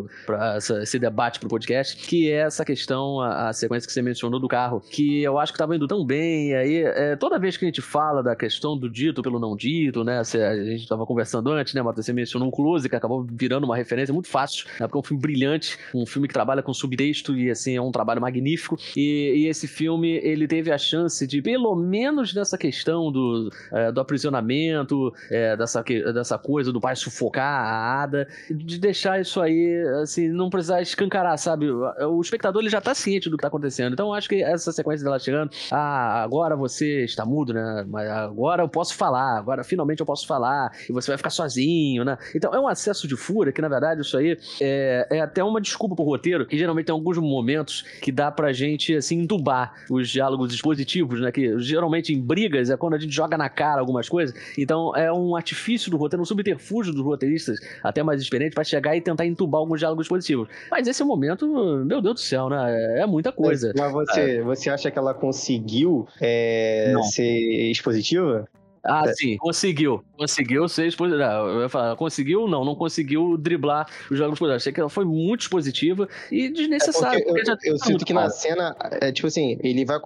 essa- esse debate pro podcast, que é essa questão, a, a sequência que você mencionou do carro, que eu acho que tava indo tão bem. E aí, é, toda vez que a gente fala da questão do dito pelo não dito, né? cê- a gente tava conversando antes, né, Matheus? Você mencionou um close que acabou virando uma referência muito fácil, né? Porque é um filme brilhante, um filme que trabalha com subtexto e, assim, é um trabalho magnífico. E, e esse filme, ele teve a chance de, pelo menos nessa questão do, é, do aprisionamento, é, dessa, dessa coisa do pai sufocar a Ada, de deixar isso aí, assim, não precisar escancarar, sabe? O espectador ele já tá ciente do que tá acontecendo. Então eu acho que essa sequência dela chegando, ah, agora você está mudo, né? Mas agora eu posso falar, agora finalmente eu posso falar, e você vai ficar sozinho, né? Então é um acesso de fúria que, na verdade, isso aí é, é até uma desculpa pro roteiro, que geralmente tem alguns momentos que dá pra gente, assim, entubar os diálogos expositivos, né? Que geralmente em brigas é quando a gente joga na cara algumas coisas. Então é um artifício do roteiro, um subterfúgio dos roteiristas, até mais experientes, pra chegar e tentar entubar alguns diálogos positivos. Mas esse momento, meu Deus do céu, né? É muita coisa. Mas você, você acha que ela conseguiu é, ser expositiva? Ah, É. sim, conseguiu. Conseguiu ser expositiva. Eu ia falar, conseguiu, não, não conseguiu driblar os jogos positivos. Achei que ela foi muito expositiva e desnecessária. É porque porque eu, eu tá sinto que na claro. cena, é tipo assim, ele vai,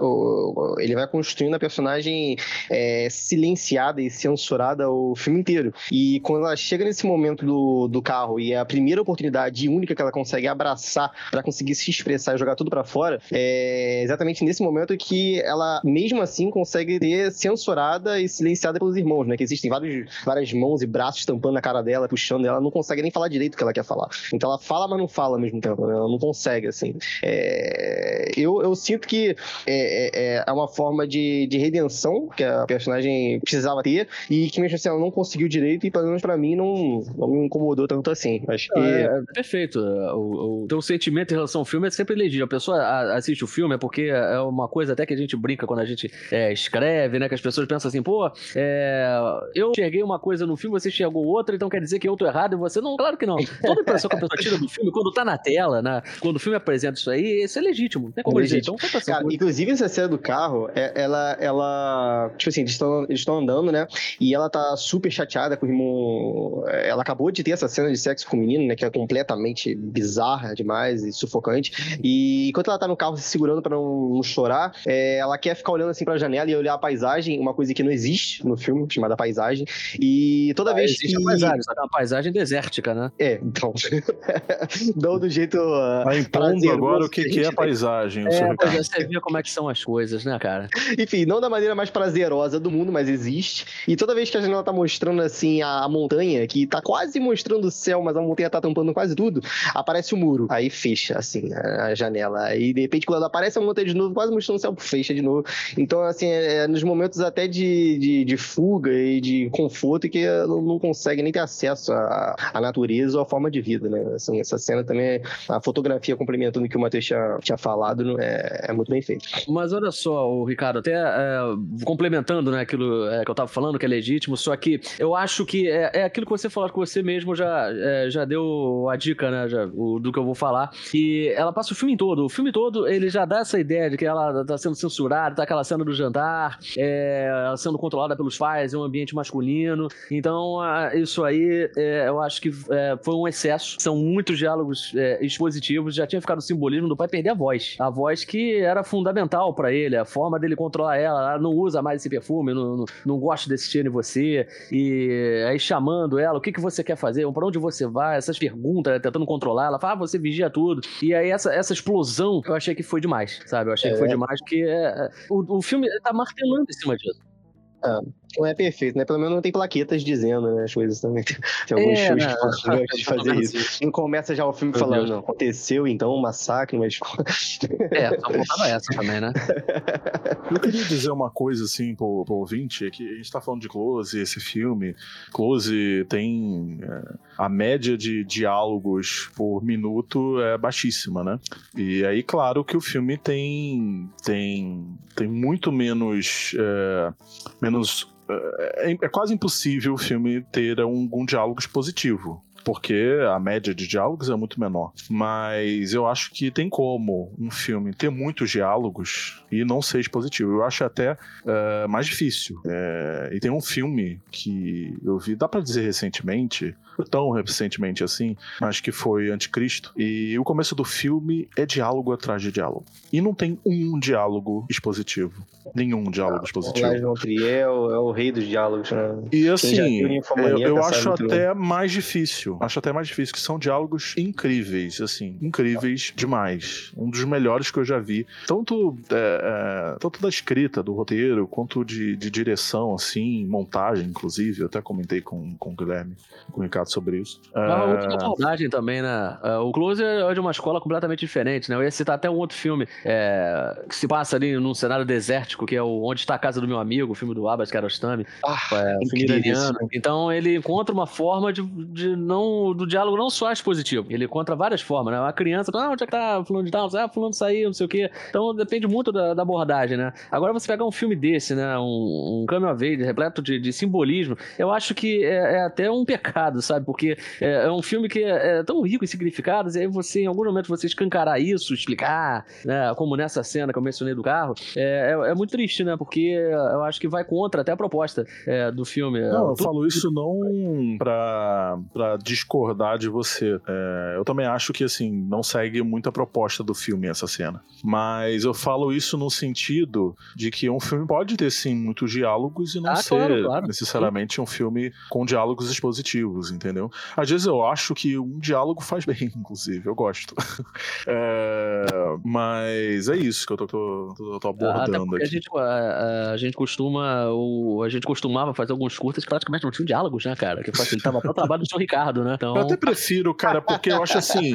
ele vai construindo a personagem é, silenciada e censurada o filme inteiro. E quando ela chega nesse momento do, do carro e é a primeira oportunidade única que ela consegue abraçar pra conseguir se expressar e jogar tudo pra fora, é exatamente nesse momento que ela, mesmo assim, consegue ser censurada e silenciada pelos irmãos, né? Que existem vários, várias mãos e braços tampando a cara dela, puxando ela, não consegue nem falar direito o que ela quer falar. Então ela fala, mas não fala ao mesmo tempo, né? Ela não consegue, assim. É, eu, eu sinto que é, é- é uma forma de, de redenção que a personagem precisava ter e que mesmo assim ela não conseguiu direito e pelo menos pra mim não, não me incomodou tanto assim. Acho que... É, é perfeito. O, o teu sentimento em relação ao filme é sempre legítimo. A pessoa assiste o filme é porque é uma coisa até que a gente brinca quando a gente é, escreve, né? Que as pessoas pensam assim, pô, é, eu enxerguei uma coisa no filme, você enxergou outra, então quer dizer que eu tô errado e você não. Claro que não. Toda impressão que a pessoa tira do filme, quando tá na tela, né? Quando o filme apresenta isso aí, isso é legítimo. Não como É dizer. legítimo. Então, foi impressão Cara, inclusive essa cena do carro, é- ela, ela, tipo assim, eles estão andando, né? E ela tá super chateada com o irmão. Ela acabou de ter essa cena de sexo com o menino, né? Que é completamente bizarra demais e sufocante. E enquanto ela tá no carro se segurando pra não, não chorar, é, ela quer ficar olhando assim pra janela e olhar a paisagem, uma coisa que não existe no filme, chamada paisagem. E toda vez Existe que. a paisagem, só que é uma paisagem desértica, né? É, então. [LAUGHS] não do jeito. uh, Tá impondo prazeroso agora o que, a que é tem. paisagem, o É, seu pois é, você vê como é que são as coisas, né, cara? Enfim, não da maneira mais prazerosa do mundo, mas existe. E toda vez que a janela tá mostrando assim a, a montanha, que tá quase mostrando o céu, mas a montanha tá tampando quase tudo, aparece o muro. Aí fecha, assim, a, a janela. Aí de repente, quando aparece a montanha de novo, quase mostrando o céu, fecha de novo. Então, assim, é, é nos momentos até de, de, de fuga e de conforto que não, consegue nem ter acesso à, à natureza ou à forma de vida, né? Assim, essa cena também, é- a fotografia complementando o que o Matheus tinha, tinha falado, não é, é muito bem feito. Mas olha só, Ricardo, até é, complementando né, aquilo é, que eu tava falando, que é legítimo, só que eu acho que é, é aquilo que você falou, que você mesmo já, é, já deu a dica, né, já, o- do que eu vou falar, que ela passa o filme todo, o filme todo ele já dá essa ideia de que ela tá sendo censurada, tá aquela cena do jantar, ela sendo controlada pelos pais, é um ambiente masculino, então isso aí é, eu acho que é, foi um excesso, são muitos diálogos é, expositivos, já tinha ficado o simbolismo do pai perder a voz, a voz que era fundamental pra ele, a forma dele controlar ela, ela não usa mais esse perfume, não, não, não gosta desse cheiro em você, e aí chamando ela, o que, que você quer fazer, pra onde você vai, essas perguntas, né, tentando controlar, ela fala, ah, você vigia tudo, e aí essa, essa explosão, eu achei que foi demais, sabe, eu achei que foi É. demais, porque é, o, o filme tá martelando em cima disso. Um, Não é perfeito, né? Pelo menos não tem plaquetas dizendo, né? As coisas também. [LAUGHS] Tem alguns É, filmes né? que gostam [LAUGHS] de fazer isso. Não começa já o filme Meu falando, Deus. não, aconteceu então um massacre, mas. [LAUGHS] É, só faltava essa também, né? Eu queria dizer uma coisa assim pro, pro ouvinte, é que a gente tá falando de Close, esse filme. Close tem. é, a média de diálogos por minuto é baixíssima, né? E aí, claro que o filme tem. tem, tem muito menos. é, menos. É, é quase impossível o filme ter um, um diálogo expositivo. Porque a média de diálogos é muito menor. Mas eu acho que tem como um filme ter muitos diálogos e não ser expositivo. Eu acho até é, mais difícil. É, e tem um filme que eu vi, dá pra dizer recentemente, tão recentemente assim, mas que foi Anticristo. E o começo do filme é diálogo atrás de diálogo. E não tem um diálogo expositivo. Nenhum diálogo expositivo. Lars von Trier é o, é o rei dos diálogos, né? E assim, eu, eu acho até mais difícil. Acho até mais difícil, que são diálogos incríveis, assim, incríveis demais. Um dos melhores que eu já vi. Tanto, é, é, tanto da escrita, do roteiro, quanto de, de direção, assim, montagem, inclusive. Eu até comentei com, com o Guilherme, com o Ricardo sobre isso. Mas É, outra abordagem também, né? É, O Close é de uma escola completamente diferente, né? Eu ia citar até um outro filme é, que se passa ali num cenário desértico, que é o Onde Está a Casa do Meu Amigo, o filme do Abbas Kiarostami. Ah, É, o filme iraniano. Então ele encontra uma forma de, de não do diálogo não só expositivo. Ele encontra várias formas, né? Uma criança, ah, onde é que tá fulano de tal? Ah, fulano saiu, não sei o quê. Então depende muito da, da abordagem, né? Agora você pegar um filme desse, né? Um, um Coming of Age, repleto de, de simbolismo, eu acho que é, é até um pecado, sabe? Porque é, é um filme que é, é tão rico em significados, e aí você, em algum momento, você escancarar isso, explicar, né? Como nessa cena que eu mencionei do carro, é, é, é muito triste, né? Porque eu acho que vai contra até a proposta é, do filme. Não, eu falo isso não pra, pra discordar de você. É, eu também acho que, assim, não segue muito a proposta do filme essa cena. Mas eu falo isso no sentido de que um filme pode ter, sim, muitos diálogos e não Ah, ser claro, claro. necessariamente um filme com diálogos expositivos, entendeu? Às vezes eu acho que um diálogo faz bem, [LAUGHS] inclusive. Eu gosto. [LAUGHS] É, mas é isso que eu tô, tô- tô- Até abordando porque a aqui. gente, a, a gente costuma. O, a gente costumava fazer alguns curtas que praticamente não tinham diálogos, né, cara? Que facilitava até o trabalho do seu Ricardo, né? Então. Eu até prefiro, cara, porque eu acho assim.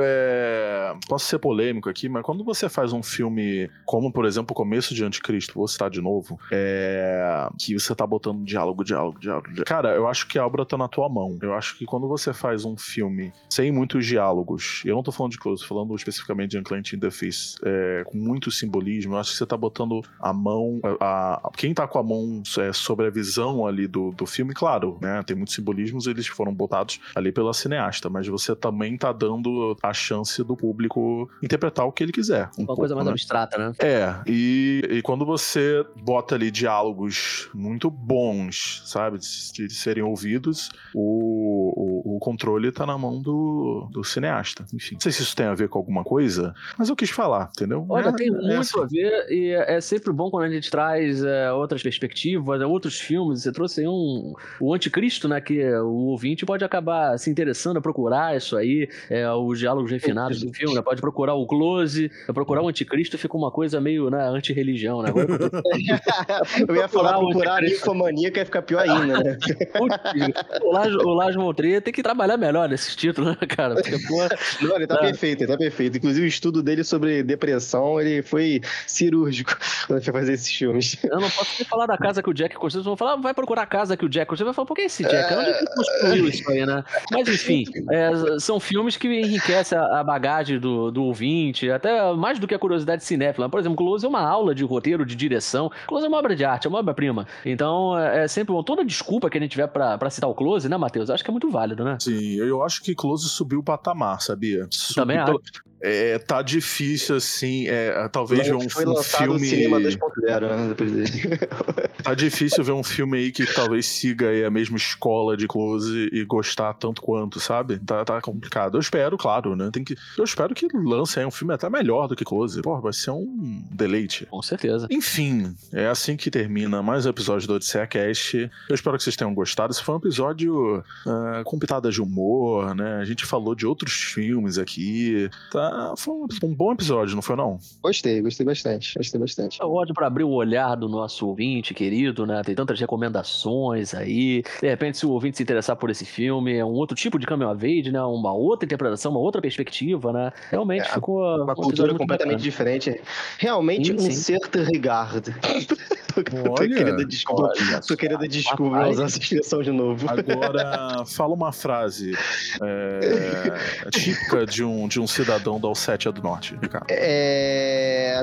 é, Posso ser polêmico aqui, mas quando você faz um filme como, por exemplo, o começo de Anticristo, vou citar de novo, é, que você tá botando diálogo, diálogo, diálogo, diálogo. Cara, eu acho que a obra tá na tua mão. Eu acho que quando você faz um filme sem muitos diálogos, eu não tô falando de Close, falando especificamente de Unclench in the Fist, é, com muito simbolismo, eu acho que você tá botando a mão. A, a- quem tá com a mão é, sobre a visão ali do, do filme, claro, né? Tem muitos simbolismos, eles foram botados ali pela cineasta, mas você também tá dando a chance do público interpretar o que ele quiser. Um Uma pouco, coisa mais né? abstrata, né? É, e, e quando você bota ali diálogos muito bons, sabe, de, de serem ouvidos, o, o, o controle tá na mão do, do cineasta. Enfim, não sei se isso tem a ver com alguma coisa, mas eu quis falar, entendeu? Olha, É- tem é muito assim. a ver e é sempre bom quando a gente traz é, outras perspectivas, é, outros filmes. Você trouxe aí um, o Anticristo, né? Que o ouvinte pode acabar se interessando a procurar isso aí, é, os diálogos refinados do filme, né? Pode procurar o Close, procurar o Anticristo, fica uma coisa meio né, anti-religião, né? Agora, [LAUGHS] Eu ia falar Procurar a ninfomaníaca ia ficar pior ainda, né? [LAUGHS] putz, o Lars, tem que trabalhar melhor nesses títulos, né, cara? Porque, pô, [LAUGHS] Não, ele tá Ah. perfeito, ele tá perfeito. Inclusive, o estudo dele sobre depressão, ele foi cirúrgico [LAUGHS] quando foi fazer esses filmes. Eu não posso nem falar da casa que o Jack construiu. Vão falar, "Ah, vai procurar a casa que o Jack construiu. Vai falar, por que esse Jack? Onde ele construiu isso aí, né? Mas enfim, é, são filmes que enriquecem a, a bagagem do, do ouvinte, até mais do que a curiosidade cinéfila. Por exemplo, Close é uma aula de roteiro, de direção. Close é uma obra de arte, é uma obra-prima. Então, é, é sempre bom. Toda desculpa que a gente tiver pra, pra citar o Close, né, Matheus? Acho que é muito válido, né? Sim, eu acho que Close subiu o patamar, sabia? Subiu Também pelo- É, tá difícil, assim, é, talvez ver um, foi um filme... cinema 2.0, né? Depois dele. [LAUGHS] Tá difícil ver um filme aí que talvez siga aí a mesma escola de Close e gostar tanto quanto, sabe? Tá, tá complicado. Eu espero, claro, né? Tem que, eu espero que lancem aí um filme até melhor do que Close. Pô, vai ser um deleite. Com certeza. Enfim, é assim que termina mais um episódio do Odisseia Cast. Eu espero que vocês tenham gostado. Esse foi um episódio ah, com pitadas de humor, né? A gente falou de outros filmes aqui. Tá, foi um, um bom episódio, não foi não? Gostei, gostei bastante. Gostei bastante. É ótimo para abrir o olhar do nosso ouvinte querido, né? Tem tantas recomendações aí. De repente, se o ouvinte se interessar por esse filme, é um outro tipo de of age, né? Uma outra interpretação, uma outra perspectiva, né? Realmente É, ficou Uma um cultura completamente bacana. diferente. Realmente Sim, um certo regard. [LAUGHS] tô, tô Olha, querendo desculpa. olha Tô querendo desculpa rapaz. usar essa expressão de novo. Agora, fala uma frase é, [LAUGHS] típica de um, de um cidadão da Ossétia do Norte, Ricardo. É.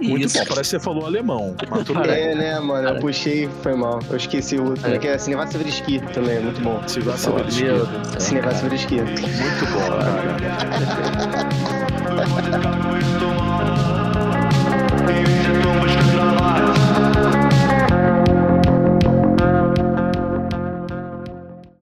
Muito Isso. bom, parece que você falou alemão, mas tudo bem. É, né, mano? Eu puxei, foi mal. Eu esqueci o outro, É. que é Cinevasevrisky também, é muito bom. Se vai Meu saber Deus do céu. Cinevasevrisky. Muito bom, cara. [LAUGHS]